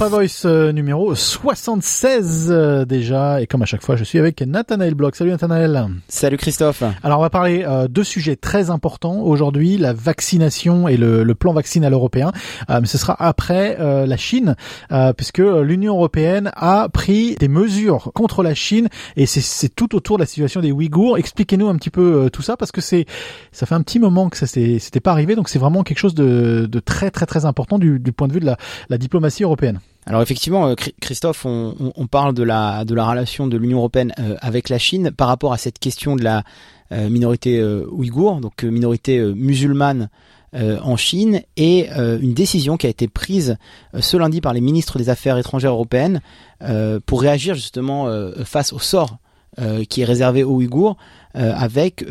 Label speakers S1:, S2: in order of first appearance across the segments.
S1: Europa Voice euh, numéro 76 euh, déjà. Et comme à chaque fois, je suis avec Nathanaël Bloch. Salut Nathanaël.
S2: Salut Christophe.
S1: Alors on va parler euh, deux sujets très importants aujourd'hui, la vaccination et le, le plan vaccinal européen. mais ce sera après la Chine, puisque l'Union européenne a pris des mesures contre la Chine et c'est tout autour de la situation des Ouïghours. Expliquez-nous un petit peu tout ça, parce que c'est ça fait un petit moment que ça s'était pas arrivé, donc c'est vraiment quelque chose de, de, très très très important du, du point de vue de la, la diplomatie européenne.
S2: Alors effectivement, euh, Christophe, on, parle de la, de la relation de l'Union européenne euh, avec la Chine par rapport à cette question de la euh, minorité ouïghour, donc minorité musulmane en Chine, et une décision qui a été prise ce lundi par les ministres des Affaires étrangères européennes pour réagir justement face au sort qui est réservé aux Ouïghours avec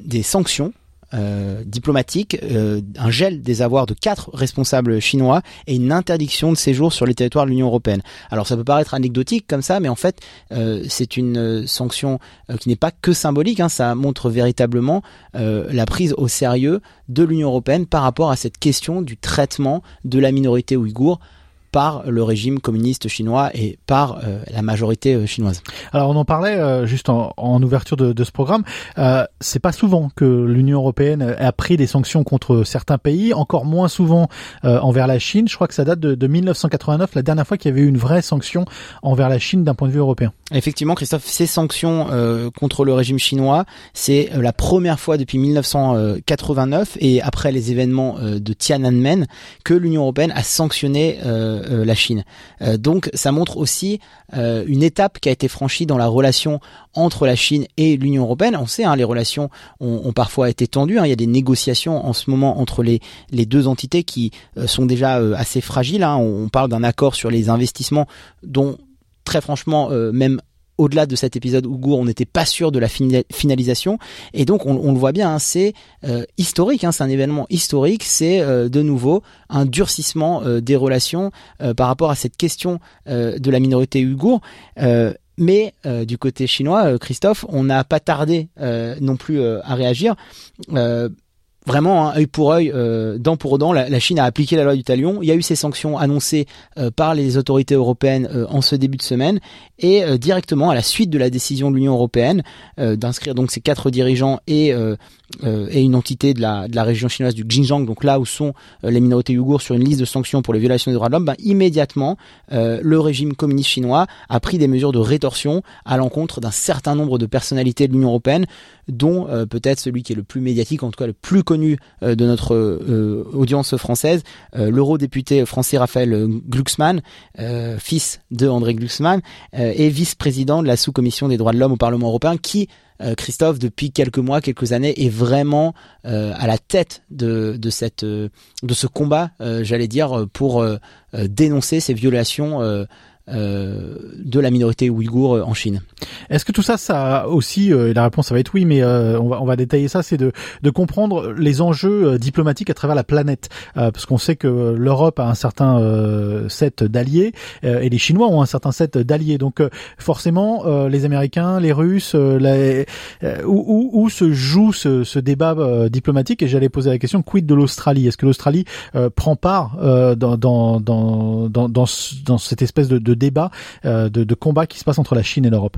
S2: des sanctions euh, diplomatique, euh, un gel des avoirs de quatre responsables chinois et une interdiction de séjour sur les territoires de l'Union européenne. Alors ça peut paraître anecdotique comme ça, mais en fait euh, c'est une sanction qui n'est pas que symbolique, hein, ça montre véritablement la prise au sérieux de l'Union européenne par rapport à cette question du traitement de la minorité ouïghour par le régime communiste chinois et par euh, la majorité euh, chinoise.
S1: Alors on en parlait euh, juste en, en, ouverture de, de ce programme. Euh, c'est pas souvent que l'Union européenne a pris des sanctions contre certains pays, encore moins souvent envers la Chine. Je crois que ça date de, de 1989, la dernière fois qu'il y avait eu une vraie sanction envers la Chine d'un point de vue européen.
S2: Effectivement, Christophe, ces sanctions contre le régime chinois, c'est la première fois depuis 1989 et après les événements de Tiananmen que l'Union européenne a sanctionné euh, la Chine. Euh, donc ça montre aussi euh, une étape qui a été franchie dans la relation entre la Chine et l'Union européenne. On sait, hein, les relations ont, parfois été tendues. Hein. Il y a des négociations en ce moment entre les, deux entités qui sont déjà assez fragiles. Hein. On parle d'un accord sur les investissements dont très franchement, même au-delà de cet épisode Ougour, on n'était pas sûr de la finalisation. Et donc, on, le voit bien, hein, c'est euh, historique, hein, c'est un événement historique, c'est euh, de nouveau un durcissement euh, des relations par rapport à cette question de la minorité ouïghour. mais du côté chinois, Christophe, on n'a pas tardé non plus à réagir vraiment un œil pour œil, euh, dent pour dent, la, Chine a appliqué la loi du talion. Il y a eu ces sanctions annoncées euh, par les autorités européennes euh, en ce début de semaine et directement à la suite de la décision de l'Union européenne d'inscrire donc ces quatre dirigeants et et une entité de la, de région chinoise du Xinjiang, donc là où sont les minorités ouïghours sur une liste de sanctions pour les violations des droits de l'homme, ben, immédiatement le régime communiste chinois a pris des mesures de rétorsion à l'encontre d'un certain nombre de personnalités de l'Union européenne, dont peut-être celui qui est le plus médiatique, en tout cas le plus connu euh, de notre euh, audience française, euh, l'eurodéputé français Raphaël Glucksmann, fils de André Glucksmann, et vice-président de la sous-commission des droits de l'homme au Parlement européen, qui Christophe, depuis quelques mois, quelques années, est vraiment à la tête de, de, cette, de ce combat, j'allais dire, pour dénoncer ces violations euh, de la minorité ouïghour euh, en Chine.
S1: Est-ce que tout ça, ça aussi, euh, la réponse ça va être oui, mais on, va, on va détailler ça, c'est de, de comprendre les enjeux diplomatiques à travers la planète, parce qu'on sait que l'Europe a un certain set d'alliés et les Chinois ont un certain set d'alliés. Donc forcément, les Américains, les Russes, les, où, où, se joue ce, ce débat diplomatique? Et j'allais poser la question quid de l'Australie? Est-ce que l'Australie prend part dans, dans, dans, dans, dans, cette espèce de, de débat, euh, de, combat qui se passe entre la Chine et l'Europe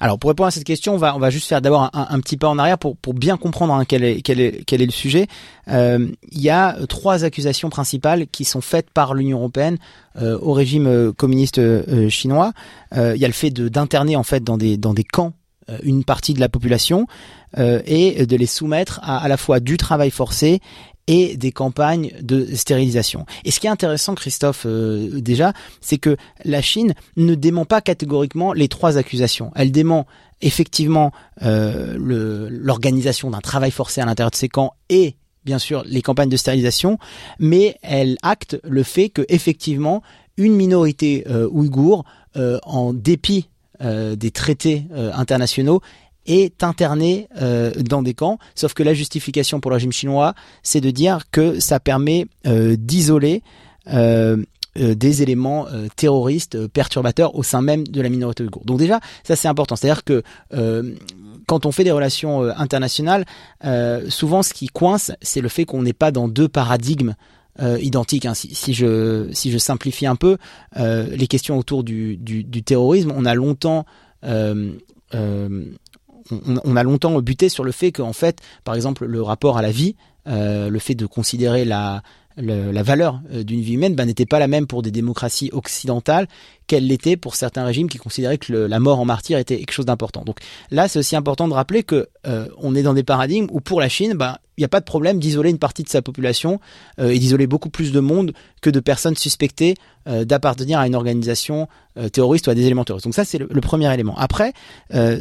S2: alors pour répondre à cette question, on va on va juste faire d'abord un, petit pas en arrière pour pour bien comprendre hein, quel est quel est quel est le sujet. Euh, il y a trois accusations principales qui sont faites par l'Union européenne euh, au régime communiste chinois. il y a le fait d'interner en fait dans des dans des camps une partie de la population et de les soumettre à à la fois du travail forcé et des campagnes de stérilisation. Et ce qui est intéressant, Christophe, euh, déjà, c'est que la Chine ne dément pas catégoriquement les trois accusations. Elle dément effectivement euh, l'organisation d'un travail forcé à l'intérieur de ces camps et bien sûr les campagnes de stérilisation, mais elle acte le fait que effectivement une minorité euh, ouïghour, euh, en dépit des traités internationaux, est interné euh, dans des camps. Sauf que la justification pour le régime chinois, c'est de dire que ça permet euh, d'isoler euh, des éléments terroristes perturbateurs au sein même de la minorité ouïghour. Donc déjà, ça c'est important. C'est-à-dire que quand on fait des relations internationales, souvent ce qui coince, c'est le fait qu'on n'est pas dans deux paradigmes identiques. Hein. Si, je si je simplifie un peu les questions autour du, du, terrorisme, on a longtemps on, a longtemps buté sur le fait qu'en fait, par exemple, le rapport à la vie, le fait de considérer la la valeur euh, d'une vie humaine bah, n'était pas la même pour des démocraties occidentales qu'elle l'était pour certains régimes qui considéraient que la mort en martyr était quelque chose d'important. Donc là, c'est aussi important de rappeler que euh, on est dans des paradigmes où pour la Chine, bah, il n'y a pas de problème d'isoler une partie de sa population euh, et d'isoler beaucoup plus de monde que de personnes suspectées d'appartenir à une organisation terroriste ou à des éléments terroristes. Donc ça, c'est le, le, premier élément. Après,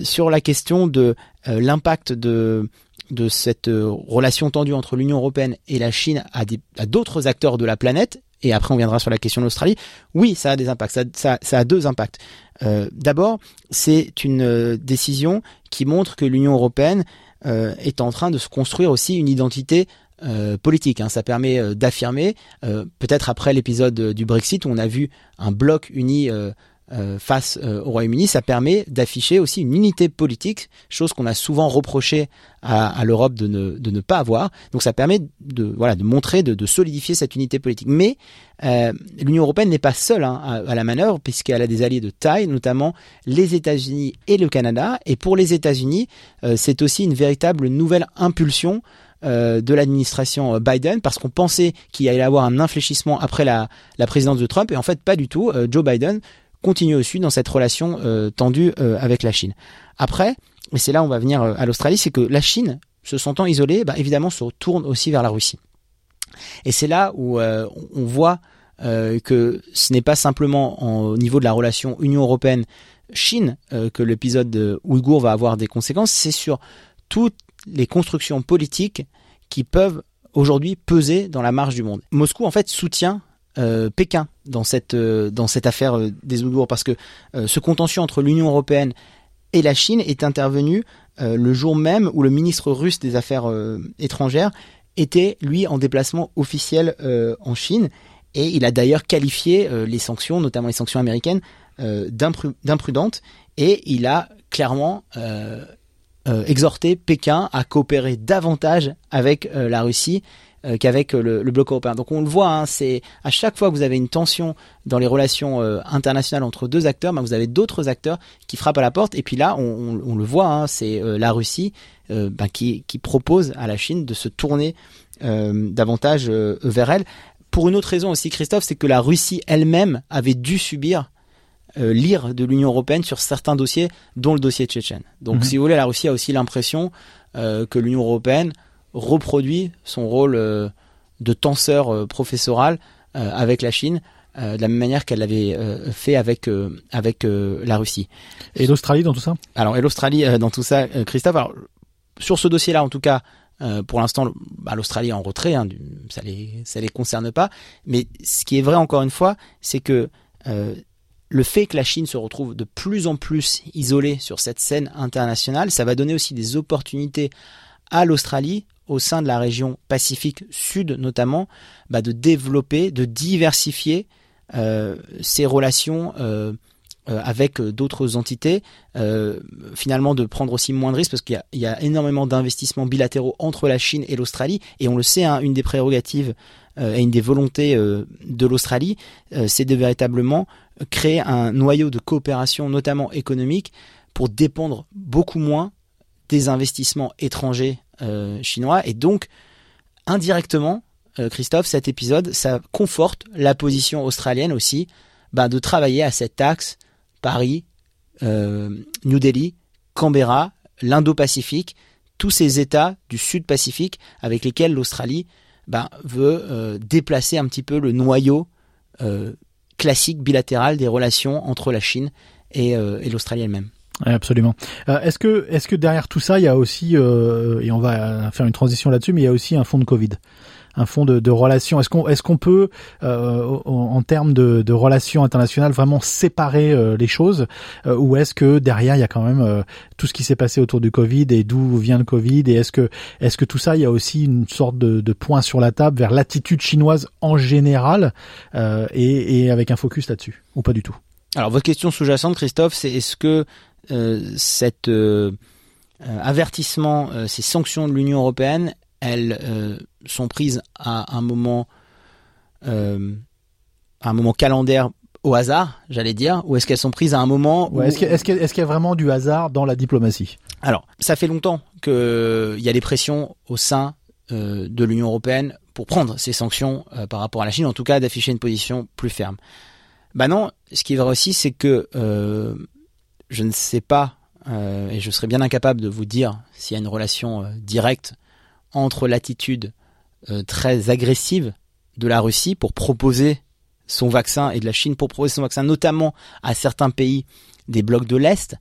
S2: sur la question de l'impact de de cette euh, relation tendue entre l'Union européenne et la Chine à d'autres acteurs de la planète, et après on viendra sur la question de l'Australie, oui, ça a des impacts, ça, a deux impacts. Euh, D'abord, c'est une euh, décision qui montre que l'Union européenne est en train de se construire aussi une identité politique. Hein. Ça permet d'affirmer, peut-être après l'épisode du Brexit où on a vu un bloc uni euh, face euh, au Royaume-Uni, ça permet d'afficher aussi une unité politique, chose qu'on a souvent reproché à, l'Europe de ne, de ne pas avoir. Donc ça permet de voilà de montrer, de, de solidifier cette unité politique. Mais euh, l'Union européenne n'est pas seule hein, à, la manœuvre puisqu'elle a des alliés de taille, notamment les États-Unis et le Canada. Et pour les États-Unis, c'est aussi une véritable nouvelle impulsion de l'administration Biden parce qu'on pensait qu'il allait avoir un infléchissement après la, la présidence de Trump et en fait pas du tout. Joe Biden continue aussi dans cette relation euh, tendue euh, avec la Chine. Après, et c'est là où on va venir euh, à l'Australie, c'est que la Chine, se sentant isolée, bah, évidemment se tourne aussi vers la Russie. Et c'est là où on voit que ce n'est pas simplement au niveau de la relation Union européenne-Chine que l'épisode ouïghour va avoir des conséquences, c'est sur toutes les constructions politiques qui peuvent aujourd'hui peser dans la marge du monde. Moscou en fait soutient euh, Pékin dans cette euh, dans cette affaire euh, des Ouïghours parce que ce contentieux entre l'Union européenne et la Chine est intervenu le jour même où le ministre russe des Affaires étrangères était lui en déplacement officiel en Chine. Et il a d'ailleurs qualifié les sanctions, notamment les sanctions américaines, d'imprudentes. Et il a clairement exhorté Pékin à coopérer davantage avec la Russie euh, qu'avec euh, le, bloc européen. Donc on le voit, hein, c'est à chaque fois que vous avez une tension dans les relations euh, internationales entre deux acteurs, ben, vous avez d'autres acteurs qui frappent à la porte. Et puis là, on, le voit, hein, c'est la Russie ben, qui, qui, propose à la Chine de se tourner davantage vers elle. Pour une autre raison aussi, Christophe, c'est que la Russie elle-même avait dû subir l'ire de l'Union européenne sur certains dossiers, dont le dossier tchétchène. Donc, mhm. si vous voulez, la Russie a aussi l'impression que l'Union européenne reproduit son rôle euh, de tenseur euh, professoral euh, avec la Chine. de la même manière qu'elle l'avait fait avec avec la Russie.
S1: Et l'Australie dans tout ça?
S2: Alors et l'Australie dans tout ça, Christophe. Alors sur ce dossier-là, en tout cas, pour l'instant, bah, l'Australie est en retrait, hein, ça les ça les concerne pas. Mais ce qui est vrai encore une fois, c'est que le fait que la Chine se retrouve de plus en plus isolée sur cette scène internationale, ça va donner aussi des opportunités à l'Australie au sein de la région Pacifique Sud notamment, bah, de développer, de diversifier euh, ses relations euh, euh, avec d'autres entités, finalement de prendre aussi moins de risques parce qu'il y, a énormément d'investissements bilatéraux entre la Chine et l'Australie. Et on le sait, hein, une des prérogatives et une des volontés de l'Australie, c'est de véritablement créer un noyau de coopération, notamment économique, pour dépendre beaucoup moins des investissements étrangers euh, chinois. Et donc, indirectement, euh, Christophe, cet épisode, ça conforte la position australienne aussi ben, de travailler à cet axe Paris, euh, New Delhi, Canberra, l'Indo-Pacifique, tous ces États du Sud-Pacifique avec lesquels l'Australie ben, veut déplacer un petit peu le noyau classique bilatéral des relations entre la Chine et l'Australie elle-même
S1: absolument. Euh, est-ce que est-ce que derrière tout ça, il y a aussi euh, et on va faire une transition là-dessus, mais il y a aussi un fonds de Covid, un fonds de, de relations. Est-ce qu'on est-ce qu'on peut euh, en, termes de, de, relations internationales vraiment séparer euh, les choses, ou est-ce que derrière il y a quand même tout ce qui s'est passé autour du Covid et d'où vient le Covid et est-ce que est-ce que tout ça, il y a aussi une sorte de, de point sur la table vers l'attitude chinoise en général et, et avec un focus là-dessus ou pas du tout?
S2: Alors votre question sous-jacente, Christophe, c'est est-ce que euh, cet euh, euh, avertissement, ces sanctions de l'Union européenne, elles sont prises à un moment euh, à un moment calendaire au hasard, j'allais dire, ou est-ce qu'elles sont prises à un moment
S1: où... Est-ce qu'il y, y, a vraiment du hasard dans la diplomatie?
S2: Alors, ça fait longtemps qu'il y a des pressions au sein euh, de l'Union européenne pour prendre ces sanctions euh, par rapport à la Chine, en tout cas d'afficher une position plus ferme. Bah non, ce qui est vrai aussi, c'est que euh, je ne sais pas, et je serais bien incapable de vous dire s'il y a une relation directe entre l'attitude très agressive de la Russie pour proposer son vaccin et de la Chine pour proposer son vaccin, notamment à certains pays des blocs de l'Est,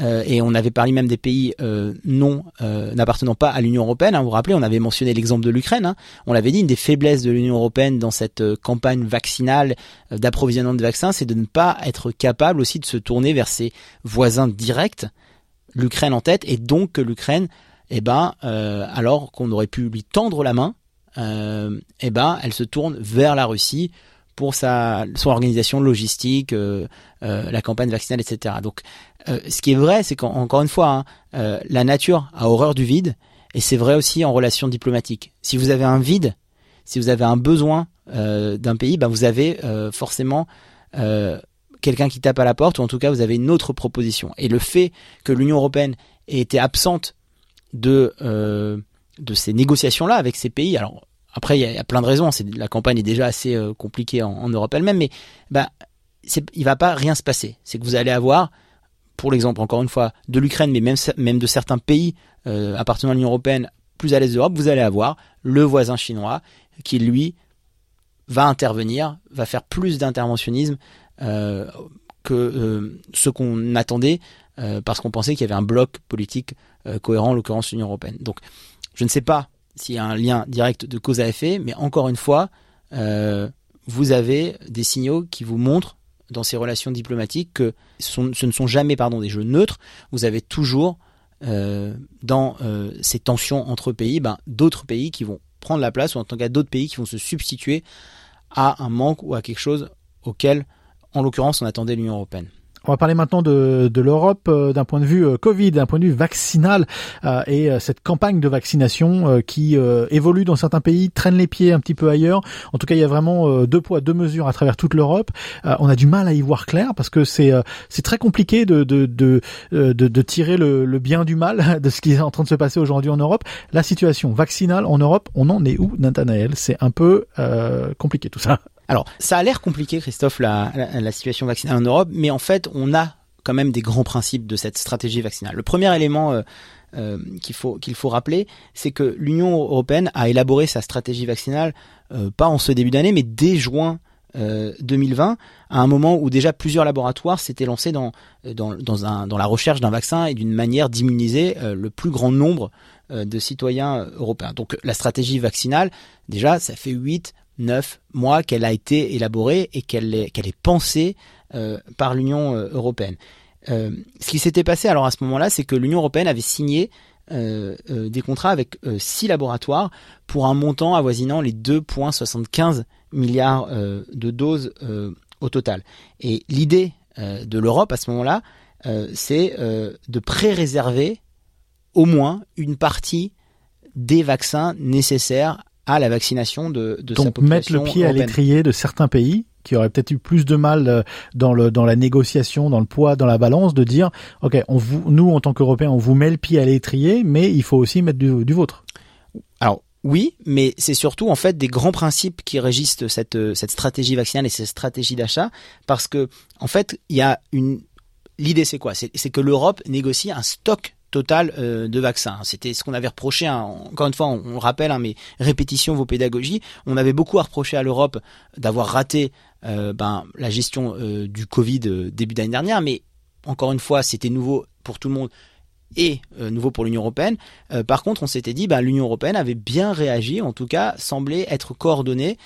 S2: euh, et on avait parlé même des pays euh, non euh, n'appartenant pas à l'Union européenne. Hein, vous vous rappelez, on avait mentionné l'exemple de l'Ukraine. Hein. On l'avait dit, une des faiblesses de l'Union européenne dans cette campagne vaccinale d'approvisionnement de vaccins, c'est de ne pas être capable aussi de se tourner vers ses voisins directs, l'Ukraine en tête, et donc que l'Ukraine, eh ben, alors qu'on aurait pu lui tendre la main, eh ben, elle se tourne vers la Russie pour sa son organisation logistique, la campagne vaccinale, etc. Donc euh, ce qui est vrai, c'est qu'encore une fois, hein, euh, la nature a horreur du vide, et c'est vrai aussi en relation diplomatique. Si vous avez un vide, si vous avez un besoin euh, d'un pays, ben vous avez forcément quelqu'un qui tape à la porte, ou en tout cas vous avez une autre proposition. Et le fait que l'Union européenne ait été absente de de ces négociations-là avec ces pays, alors après il y, a plein de raisons, c'est la campagne est déjà assez compliquée en, Europe elle-même, mais ben il va pas rien se passer. C'est que vous allez avoir pour l'exemple encore une fois de l'Ukraine, mais même, de certains pays euh, appartenant à l'Union européenne plus à l'est de l'Europe, vous allez avoir le voisin chinois qui lui va intervenir, va faire plus d'interventionnisme euh, que euh, ce qu'on attendait parce qu'on pensait qu'il y avait un bloc politique cohérent, en l'occurrence l'Union européenne. Donc je ne sais pas s'il y a un lien direct de cause à effet, mais encore une fois, vous avez des signaux qui vous montrent dans ces relations diplomatiques que ce, ne sont jamais des jeux neutres. Vous avez toujours euh, dans euh, ces tensions entre pays ben, d'autres pays qui vont prendre la place ou en tant cas d'autres pays qui vont se substituer à un manque ou à quelque chose auquel, en l'occurrence, on attendait l'Union européenne.
S1: On va parler maintenant de, de l'Europe euh, d'un point de vue euh, Covid, d'un point de vue vaccinal euh, et cette campagne de vaccination qui évolue dans certains pays, traîne les pieds un petit peu ailleurs. En tout cas, il y a vraiment deux poids, deux mesures à travers toute l'Europe. on a du mal à y voir clair parce que c'est c'est très compliqué de de, de, de, de tirer le, le, bien du mal de ce qui est en train de se passer aujourd'hui en Europe. La situation vaccinale en Europe, on en est où, Nathanaël? C'est un peu compliqué tout ça.
S2: Alors, ça a l'air compliqué, Christophe, la, situation vaccinale en Europe, mais en fait, on a quand même des grands principes de cette stratégie vaccinale. Le premier élément euh, euh, qu'il faut rappeler, c'est que l'Union européenne a élaboré sa stratégie vaccinale euh, pas en ce début d'année, mais dès juin 2020, à un moment où déjà plusieurs laboratoires s'étaient lancés dans la recherche d'un vaccin et d'une manière d'immuniser le plus grand nombre de citoyens européens. Donc la stratégie vaccinale, déjà, ça fait 8 neuf mois qu'elle a été élaborée et qu'elle est, pensée euh, par l'Union euh, européenne. Euh, ce qui s'était passé alors à ce moment-là, c'est que l'Union européenne avait signé des contrats avec six laboratoires pour un montant avoisinant les 2,75 milliards de doses au total. Et l'idée de l'Europe à ce moment-là, c'est de pré-réserver au moins une partie des vaccins nécessaires à la vaccination de, de
S1: Donc, mettre le pied à l'étrier de certains pays qui auraient peut-être eu plus de mal euh, dans le dans la négociation, dans le poids, dans la balance, de dire ok, on vous, nous en tant qu'Européens, on vous met le pied à l'étrier, mais il faut aussi mettre du, du vôtre.
S2: Alors oui, mais c'est surtout en fait des grands principes qui régissent cette cette stratégie vaccinale et cette stratégie d'achat, parce que en fait il y a une l'idée c'est quoi? C'est que l'Europe négocie un stock total euh, de vaccins. C'était ce qu'on avait reproché, hein. encore une fois, on, rappelle, hein, mais répétition vos pédagogies, on avait beaucoup à reprocher à l'Europe d'avoir raté euh, ben, la gestion euh, du Covid début d'année dernière, mais encore une fois, c'était nouveau pour tout le monde et nouveau pour l'Union européenne. par contre, on s'était dit, ben, l'Union européenne avait bien réagi, en tout cas, semblait être coordonnée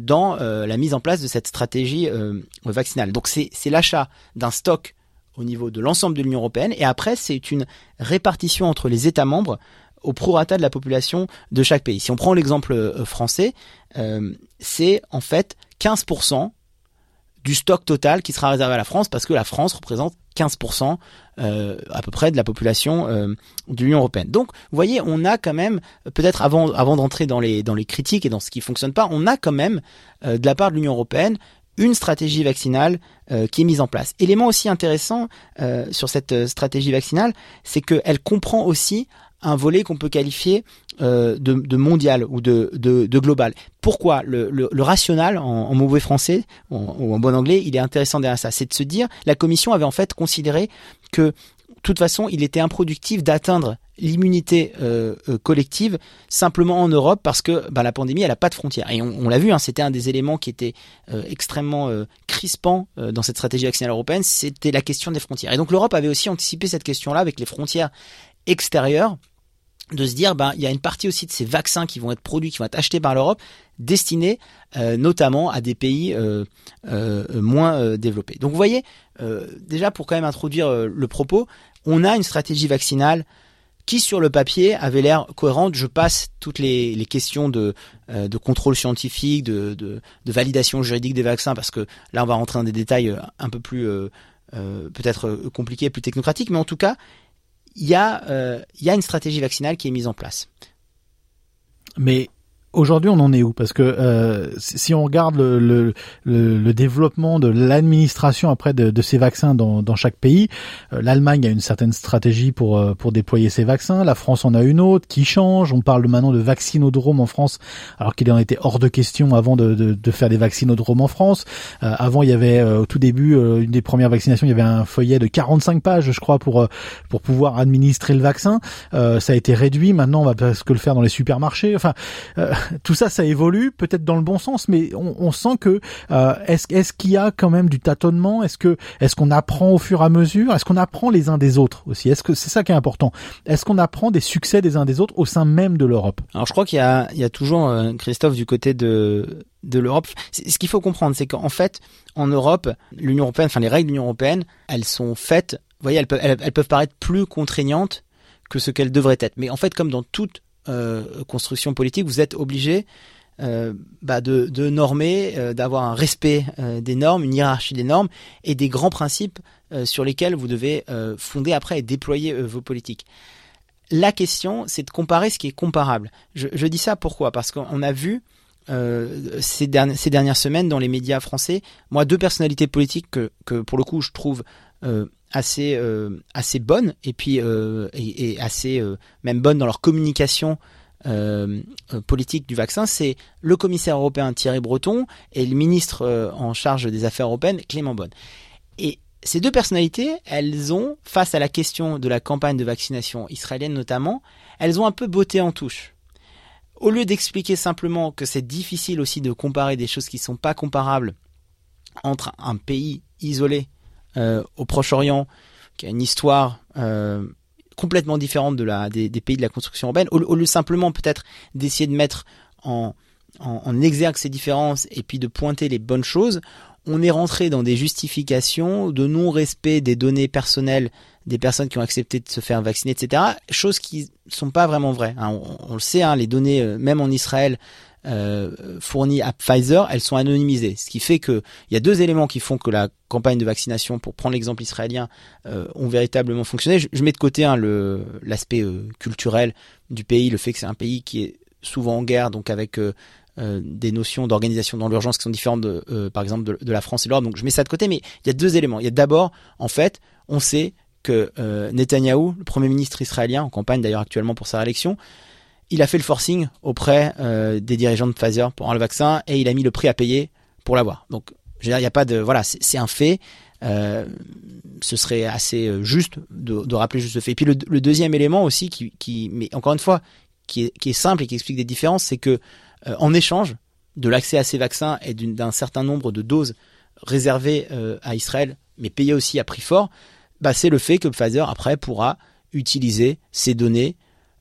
S2: dans la mise en place de cette stratégie vaccinale. Donc c'est l'achat d'un stock au niveau de l'ensemble de l'Union européenne. Et après, c'est une répartition entre les États membres au prorata de la population de chaque pays. Si on prend l'exemple euh, français, euh, c'est en fait 15% du stock total qui sera réservé à la France parce que la France représente 15% euh, à peu près de la population de l'Union européenne. Donc, vous voyez, on a quand même, peut-être avant, d'entrer dans les, critiques et dans ce qui fonctionne pas, on a quand même, de la part de l'Union européenne, une stratégie vaccinale euh, qui est mise en place. Élément aussi intéressant euh, sur cette stratégie vaccinale, c'est qu'elle comprend aussi un volet qu'on peut qualifier euh, de, mondial ou de, global. Pourquoi le, le, le, rationnel en, en mauvais français ou en, bon anglais, il est intéressant derrière ça, c'est de se dire la Commission avait en fait considéré que de toute façon, il était improductif d'atteindre l'immunité euh, euh, collective simplement en Europe parce que bah, la pandémie elle a pas de frontières et on, l'a vu hein, c'était un des éléments qui était euh, extrêmement crispant dans cette stratégie vaccinale européenne c'était la question des frontières et donc l'Europe avait aussi anticipé cette question là avec les frontières extérieures de se dire ben il y a une partie aussi de ces vaccins qui vont être produits qui vont être achetés par l'Europe destinés notamment à des pays moins développés. Donc vous voyez déjà pour quand même introduire le propos, on a une stratégie vaccinale qui sur le papier avait l'air cohérente. Je passe toutes les, questions de, de contrôle scientifique, de, validation juridique des vaccins parce que là on va rentrer dans des détails un peu plus peut-être compliqués, plus technocratiques, mais en tout cas il y, euh, y a une stratégie vaccinale qui est mise en place.
S1: Mais Aujourd'hui, on en est où? Parce que euh, si on regarde le, le, le, le développement de l'administration après de, de, ces vaccins dans, dans chaque pays, euh, l'Allemagne a une certaine stratégie pour euh, pour déployer ces vaccins. La France en a une autre qui change. On parle maintenant de vaccinodrome en France, alors qu'il en était hors de question avant de, de, de faire des vaccinodromes en France. Euh, avant, il y avait euh, au tout début une des premières vaccinations, il y avait un feuillet de 45 pages, je crois, pour pour pouvoir administrer le vaccin. ça a été réduit. Maintenant, on va presque le faire dans les supermarchés. Enfin tout ça, ça évolue peut-être dans le bon sens, mais on, sent que euh, est-ce qu'il y a quand même du tâtonnement? Est-ce que est-ce qu'on apprend au fur et à mesure? Est-ce qu'on apprend les uns des autres aussi? Est-ce que c'est ça qui est important Est-ce qu'on apprend des succès des uns des autres au sein même de l'Europe?
S2: Alors je crois qu'il y a il y a toujours euh, Christophe du côté de l'Europe. Ce qu'il faut comprendre, c'est qu'en fait, en Europe, l'Union européenne, enfin les règles de l'Union européenne, elles sont faites. Vous voyez, elles peuvent, paraître plus contraignantes que ce qu'elles devraient être. Mais en fait, comme dans toute construction politique, vous êtes obligé euh, bah de, normer, euh, d'avoir un respect euh, des normes, une hiérarchie des normes et des grands principes euh, sur lesquels vous devez euh, fonder après et déployer vos politiques. La question, c'est de comparer ce qui est comparable. Je, dis ça pourquoi? Parce qu'on a vu ces, dernières, semaines dans les médias français, moi, deux personnalités politiques que, que pour le coup je trouve assez euh, assez bonnes et puis euh, et, assez euh, même bonnes dans leur communication politique du vaccin, c'est le commissaire européen Thierry Breton et le ministre en charge des affaires européennes Clément Bonne. Et ces deux personnalités, elles ont, face à la question de la campagne de vaccination israélienne notamment, elles ont un peu botté en touche. Au lieu d'expliquer simplement que c'est difficile aussi de comparer des choses qui ne sont pas comparables entre un pays isolé euh, au Proche-Orient, qui a une histoire euh, complètement différente des, pays de la construction urbaine, au, lieu simplement peut-être d'essayer de mettre en, exergue ces différences et puis de pointer les bonnes choses, on est rentré dans des justifications de non-respect des données personnelles des personnes qui ont accepté de se faire vacciner, etc. Choses qui sont pas vraiment vraies. Hein. On, le sait, hein, les données, euh, même en Israël, fournies à Pfizer, elles sont anonymisées. Ce qui fait que il y a deux éléments qui font que la campagne de vaccination, pour prendre l'exemple israélien, euh, ont véritablement fonctionné. Je, mets de côté hein, l'aspect euh, culturel du pays, le fait que c'est un pays qui est souvent en guerre, donc avec euh, euh des notions d'organisation dans l'urgence qui sont différentes, de, euh, par exemple, de, de la France et l'Europe. Donc je mets ça de côté, mais il y a deux éléments. Il y a d'abord, en fait, on sait que euh, Netanyahou, le premier ministre israélien, en campagne d'ailleurs actuellement pour sa réélection, il a fait le forcing auprès euh, des dirigeants de Pfizer pour avoir le vaccin et il a mis le prix à payer pour l'avoir. Donc, il n'y a pas de, voilà, c'est un fait. Euh, ce serait assez euh, juste de, rappeler juste ce fait. Et puis le, deuxième élément aussi, qui, mais encore une fois, qui est, simple et qui explique des différences, c'est que en échange de l'accès à ces vaccins et d'un certain nombre de doses réservées à Israël, mais payées aussi à prix fort, bah, c'est le fait que Pfizer après pourra utiliser ces données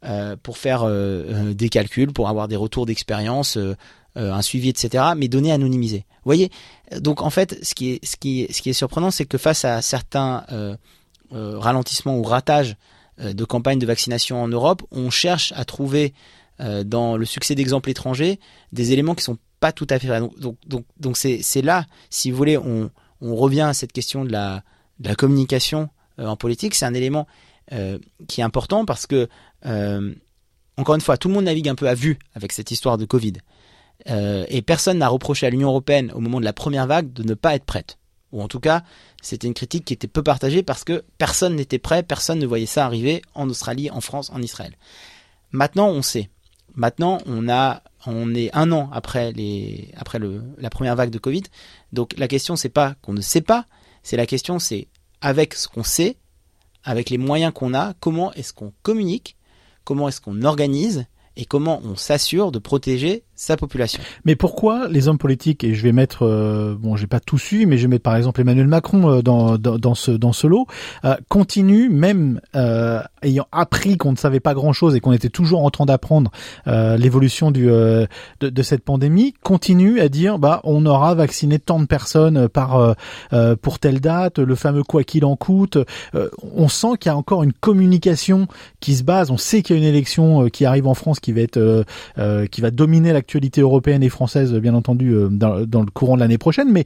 S2: euh, pour faire euh, des calculs, pour avoir des retours d'expérience, euh, un suivi, etc. Mais données anonymisées. Vous voyez? Donc en fait, ce qui est, surprenant, c'est que face à certains ralentissements ou ratages de campagnes de vaccination en Europe, on cherche à trouver dans le succès d'exemples étrangers des éléments qui sont pas tout à fait vrai. Donc, c'est là, si vous voulez, on, revient à cette question de la, communication euh, en politique. C'est un élément euh, qui est important parce que, euh, encore une fois, tout le monde navigue un peu à vue avec cette histoire de Covid. et personne n'a reproché à l'Union européenne au moment de la première vague de ne pas être prête. Ou en tout cas, c'était une critique qui était peu partagée parce que personne n'était prêt, personne ne voyait ça arriver en Australie, en France, en Israël. Maintenant, on sait. Maintenant, on a, on est un an après les, après le, la première vague de Covid. Donc la question c'est pas qu'on ne sait pas, c'est la question c'est avec ce qu'on sait, avec les moyens qu'on a, comment est-ce qu'on communique, comment est-ce qu'on organise et comment on s'assure de protéger sa population.
S1: Mais pourquoi les hommes politiques et je vais mettre euh, bon j'ai pas tout su mais je vais mettre par exemple Emmanuel Macron euh, dans, dans, ce dans ce lot euh, continuent même euh, ayant appris qu'on ne savait pas grand chose et qu'on était toujours en train d'apprendre l'évolution du de, de, cette pandémie continue à dire bah on aura vacciné tant de personnes par pour telle date le fameux quoi qu'il en coûte on sent qu'il y a encore une communication qui se base on sait qu'il y a une élection qui arrive en France va être qui va dominer la actualité européenne et française, bien entendu, euh, dans, le courant de l'année prochaine. Mais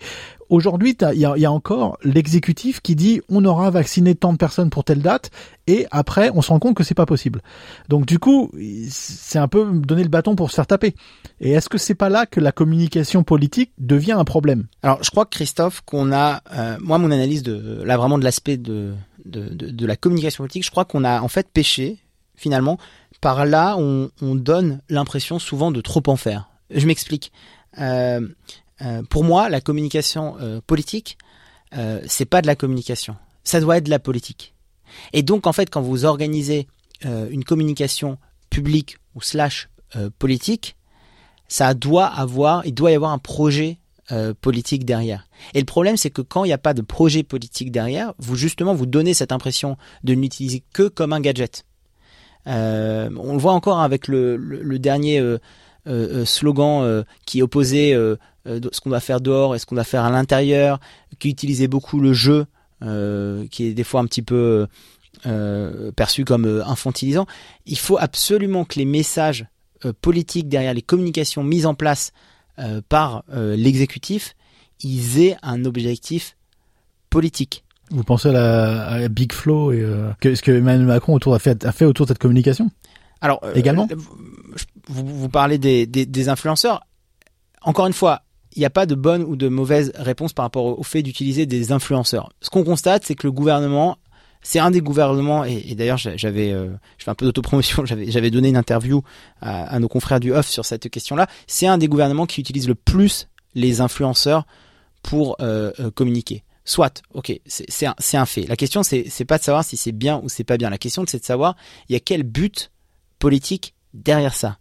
S1: aujourd'hui, il y a, encore l'exécutif qui dit on aura vacciné tant de personnes pour telle date, et après, on se rend compte que c'est pas possible. Donc du coup, c'est un peu donner le bâton pour se faire taper. Et est-ce que c'est pas là que la communication politique devient un problème?
S2: Alors, je crois Christophe, qu'on a, euh, moi, mon analyse de là vraiment de l'aspect de, de, la communication politique, je crois qu'on a en fait péché finalement par là, on, donne l'impression souvent de trop en faire. Je m'explique. Euh, euh, pour moi, la communication euh, politique, c'est pas de la communication. Ça doit être de la politique. Et donc, en fait, quand vous organisez une communication publique ou slash politique, ça doit avoir, il doit y avoir un projet politique derrière. Et le problème, c'est que quand il n'y a pas de projet politique derrière, vous justement vous donnez cette impression de n'utiliser que comme un gadget. Euh, on le voit encore avec le, dernier euh, euh, slogan qui opposait ce qu'on doit faire dehors et ce qu'on doit faire à l'intérieur, qui utilisait beaucoup le jeu, qui est des fois un petit peu perçu comme infantilisant. Il faut absolument que les messages politiques derrière les communications mises en place par l'exécutif, aient un objectif politique.
S1: Vous pensez à, la, Big Flow et euh, ce que Emmanuel Macron autour, a, fait, a fait autour de cette communication
S2: Alors euh, également, vous, vous parlez des, des, des, influenceurs. Encore une fois, il n'y a pas de bonne ou de mauvaise réponse par rapport au, fait d'utiliser des influenceurs. Ce qu'on constate, c'est que le gouvernement c'est un des gouvernements et, et d'ailleurs j'avais euh, je fais un peu d'autopromotion j'avais donné une interview à, à, nos confrères du off sur cette question là c'est un des gouvernements qui utilise le plus les influenceurs pour euh, euh communiquer Soit, ok, c'est un, fait. La question, c'est pas de savoir si c'est bien ou c'est pas bien. La question, c'est de savoir, il y a quel but politique derrière ça?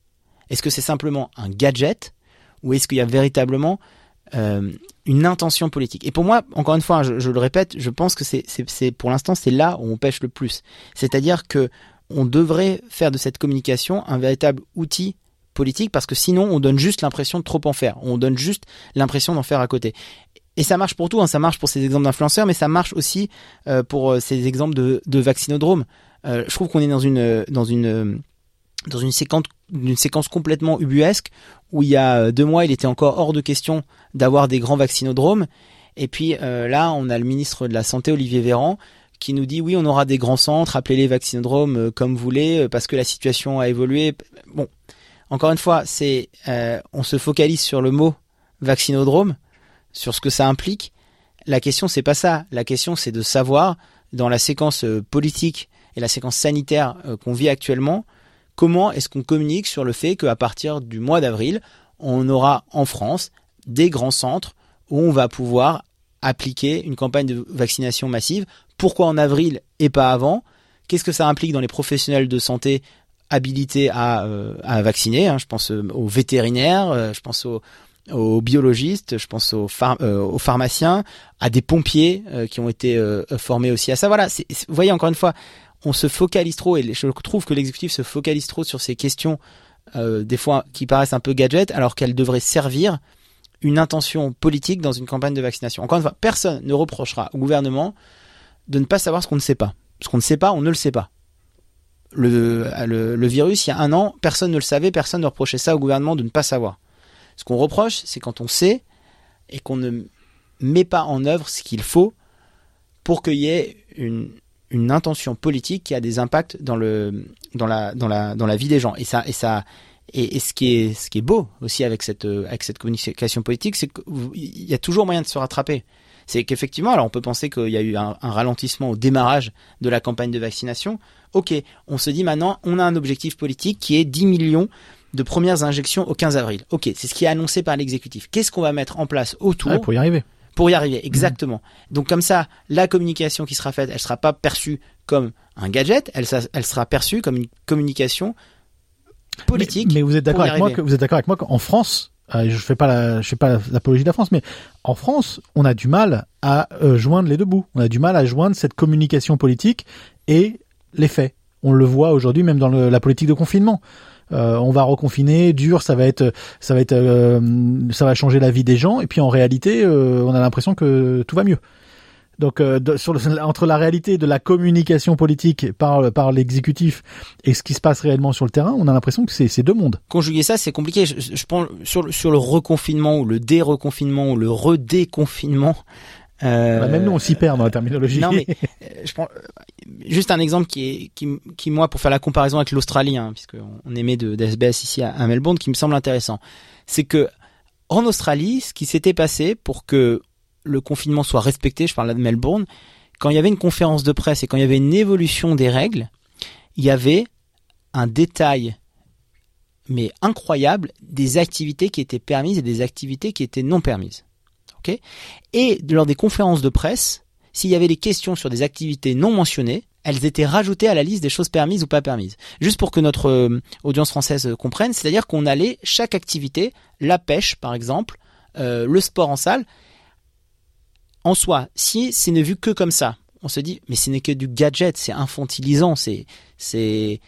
S2: Est-ce que c'est simplement un gadget ou est-ce qu'il y a véritablement euh, une intention politique? Et pour moi, encore une fois, je, je le répète, je pense que c'est pour l'instant, c'est là où on pêche le plus. C'est-à-dire que on devrait faire de cette communication un véritable outil politique parce que sinon on donne juste l'impression de trop en faire, on donne juste l'impression d'en faire à côté et ça marche pour tout, hein. ça marche pour ces exemples d'influenceurs, mais ça marche aussi euh, pour euh, ces exemples de, vaccinodromes. Euh, je trouve qu'on est dans une dans une dans une séquence séquence complètement ubuesque où il y a deux mois, il était encore hors de question d'avoir des grands vaccinodromes. Et puis là, on a le ministre de la Santé, Olivier Véran, qui nous dit oui, on aura des grands centres, appelez-les vaccinodromes comme vous voulez, parce que la situation a évolué. Bon, encore une fois, c'est on se focalise sur le mot vaccinodrome sur ce que ça implique. La question c'est pas ça. La question c'est de savoir dans la séquence euh, politique et la séquence sanitaire euh, qu'on vit actuellement, comment est-ce qu'on communique sur le fait qu'à partir du mois d'avril, on aura en France des grands centres où on va pouvoir appliquer une campagne de vaccination massive. Pourquoi en avril et pas avant? Qu'est-ce que ça implique dans les professionnels de santé habilités à, euh, à vacciner? Hein Je pense aux vétérinaires, je pense aux, aux biologistes, je pense aux, euh, pharmaciens, à des pompiers euh, qui ont été euh, formés aussi à ça. Voilà, vous voyez encore une fois, on se focalise trop et je trouve que l'exécutif se focalise trop sur ces questions des fois qui paraissent un peu gadget alors qu'elles devraient servir une intention politique dans une campagne de vaccination. Encore une fois, personne ne reprochera au gouvernement de ne pas savoir ce qu'on ne sait pas. Ce qu'on ne sait pas, on ne le sait pas. Le virus, il y a un an, personne ne le savait, personne ne reprochait ça au gouvernement de ne pas savoir. Ce qu'on reproche, c'est quand on sait et qu'on ne met pas en œuvre ce qu'il faut pour qu'il y ait une, intention politique qui a des impacts dans le dans la dans la dans la vie des gens. Et ça et ça et, ce qui est ce qui est beau aussi avec cette avec cette communication politique c'est qu'il y a toujours moyen de se rattraper. C'est qu'effectivement alors on peut penser qu'il y a eu un, ralentissement au démarrage de la campagne de vaccination. Ok on se dit maintenant on a un objectif politique qui est 10 millions de premières injections au 15 avril ok c'est ce qui est annoncé par l'exécutif qu'est-ce qu'on va mettre en place autour
S1: pour y arriver
S2: pour y arriver, exactement. Donc comme ça, la communication qui sera faite, elle sera pas perçue comme un gadget, elle, elle sera perçue comme une communication politique.
S1: Mais, vous êtes d'accord avec moi que vous êtes d'accord avec moi qu'en France, euh, je fais pas la, je fais pas l'apologie de la France, mais en France, on a du mal à euh, joindre les deux bouts. On a du mal à joindre cette communication politique et les faits. On le voit aujourd'hui même dans la politique de confinement. Euh, on va reconfiner, dur, ça va être, ça va être, euh, ça va changer la vie des gens. Et puis en réalité, euh, on a l'impression que tout va mieux. Donc sur entre la réalité de la communication politique par par l'exécutif et ce qui se passe réellement sur le terrain, on a l'impression que c'est deux mondes.
S2: Conjuguer ça, c'est compliqué. Je, je, pense sur sur le reconfinement ou le déreconfinement ou le redéconfinement,
S1: euh, bah, même nous, on s'y perd dans la terminologie.
S2: Non, mais je prends juste un exemple qui est qui, qui moi pour faire la comparaison avec l'Australie, hein, puisque on émet de d'SBS ici à, Melbourne, qui me semble intéressant, c'est que en Australie, ce qui s'était passé pour que le confinement soit respecté, je parle là de Melbourne, quand il y avait une conférence de presse et quand il y avait une évolution des règles, il y avait un détail mais incroyable des activités qui étaient permises et des activités qui étaient non permises. Et lors des conférences de presse, s'il y avait des questions sur des activités non mentionnées, elles étaient rajoutées à la liste des choses permises ou pas permises. Juste pour que notre euh, audience française euh, comprenne, c'est-à-dire qu'on allait chaque activité, la pêche par exemple, euh, le sport en salle, en soi, si c'est ne vu que comme ça, on se dit mais ce n'est que du gadget, c'est infantilisant, c'est c'est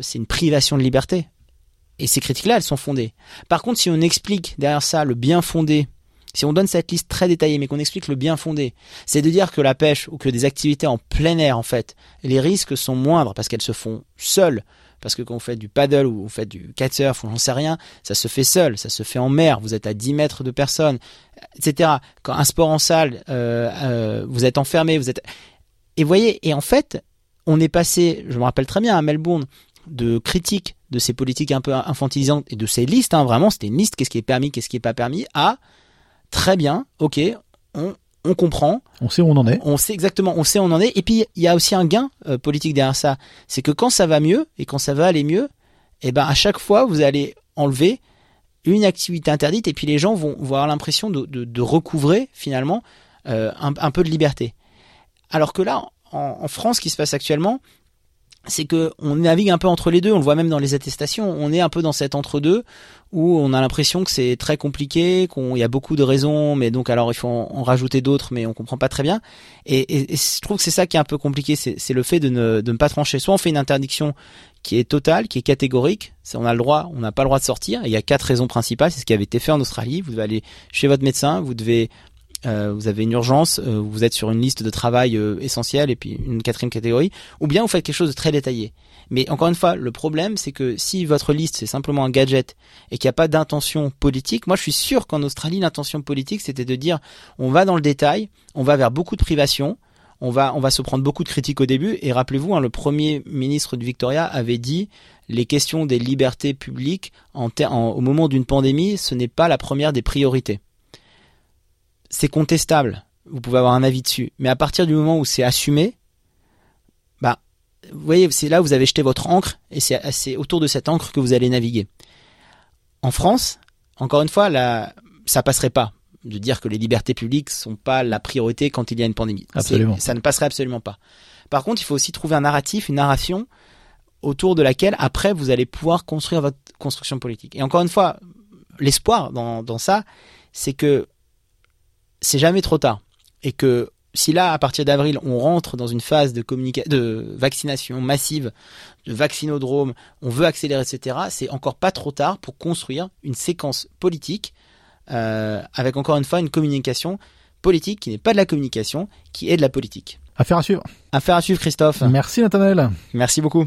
S2: c'est une privation de liberté. Et ces critiques-là, elles sont fondées. Par contre, si on explique derrière ça le bien fondé si on donne cette liste très détaillée, mais qu'on explique le bien fondé, c'est de dire que la pêche ou que des activités en plein air, en fait, les risques sont moindres parce qu'elles se font seules. Parce que quand vous faites du paddle ou vous faites du kitesurf ou j'en sais rien, ça se fait seul, ça se fait en mer, vous êtes à 10 mètres de personne, etc. Quand un sport en salle, euh, euh, vous êtes enfermé, vous êtes... Et vous voyez, et en fait, on est passé, je me rappelle très bien à Melbourne, de critiques de ces politiques un peu infantilisantes et de ces listes, hein, vraiment, c'était une liste, qu'est-ce qui est permis, qu'est-ce qui est pas permis, à très bien, ok, on, on comprend.
S1: On sait où on en est.
S2: On sait exactement, on sait où on en est. Et puis il y a aussi un gain euh, politique derrière ça, c'est que quand ça va mieux et quand ça va aller mieux, eh ben à chaque fois vous allez enlever une activité interdite et puis les gens vont, avoir l'impression de, de, recouvrer finalement euh, un, peu de liberté. Alors que là, en, en France, ce qui se passe actuellement, c'est que on navigue un peu entre les deux. On le voit même dans les attestations. On est un peu dans cet entre-deux où on a l'impression que c'est très compliqué, qu'il y a beaucoup de raisons, mais donc alors il faut en, rajouter d'autres, mais on comprend pas très bien. Et, je trouve que c'est ça qui est un peu compliqué, c'est le fait de ne, de ne pas trancher. Soit on fait une interdiction qui est totale, qui est catégorique, on a le droit, on n'a pas le droit de sortir. il y a quatre raisons principales, c'est ce qui avait été fait en Australie. Vous devez aller chez votre médecin, vous devez euh, vous avez une urgence, euh, vous êtes sur une liste de travail euh, essentielle et puis une quatrième catégorie, ou bien vous faites quelque chose de très détaillé. Mais encore une fois, le problème, c'est que si votre liste c'est simplement un gadget et qu'il n'y a pas d'intention politique, moi je suis sûr qu'en Australie l'intention politique c'était de dire on va dans le détail, on va vers beaucoup de privation, on va on va se prendre beaucoup de critiques au début et rappelez-vous, hein, le premier ministre de Victoria avait dit les questions des libertés publiques en, au moment d'une pandémie, ce n'est pas la première des priorités c'est contestable. Vous pouvez avoir un avis dessus. Mais à partir du moment où c'est assumé, bah, vous voyez, c'est là où vous avez jeté votre encre et c'est autour de cette encre que vous allez naviguer. En France, encore une fois, là, ça passerait pas de dire que les libertés publiques sont pas la priorité quand il y a une pandémie.
S1: Absolument.
S2: Ça ne passerait absolument pas. Par contre, il faut aussi trouver un narratif, une narration autour de laquelle après vous allez pouvoir construire votre construction politique. Et encore une fois, l'espoir dans, dans ça, c'est que c'est jamais trop tard. Et que si là, à partir d'avril, on rentre dans une phase de, de vaccination massive, de vaccinodrome, on veut accélérer, etc., c'est encore pas trop tard pour construire une séquence politique euh, avec encore une fois une communication politique qui n'est pas de la communication, qui est de la politique.
S1: Affaire à suivre.
S2: Affaire à suivre, Christophe.
S1: Merci, Nathanaël.
S2: Merci beaucoup.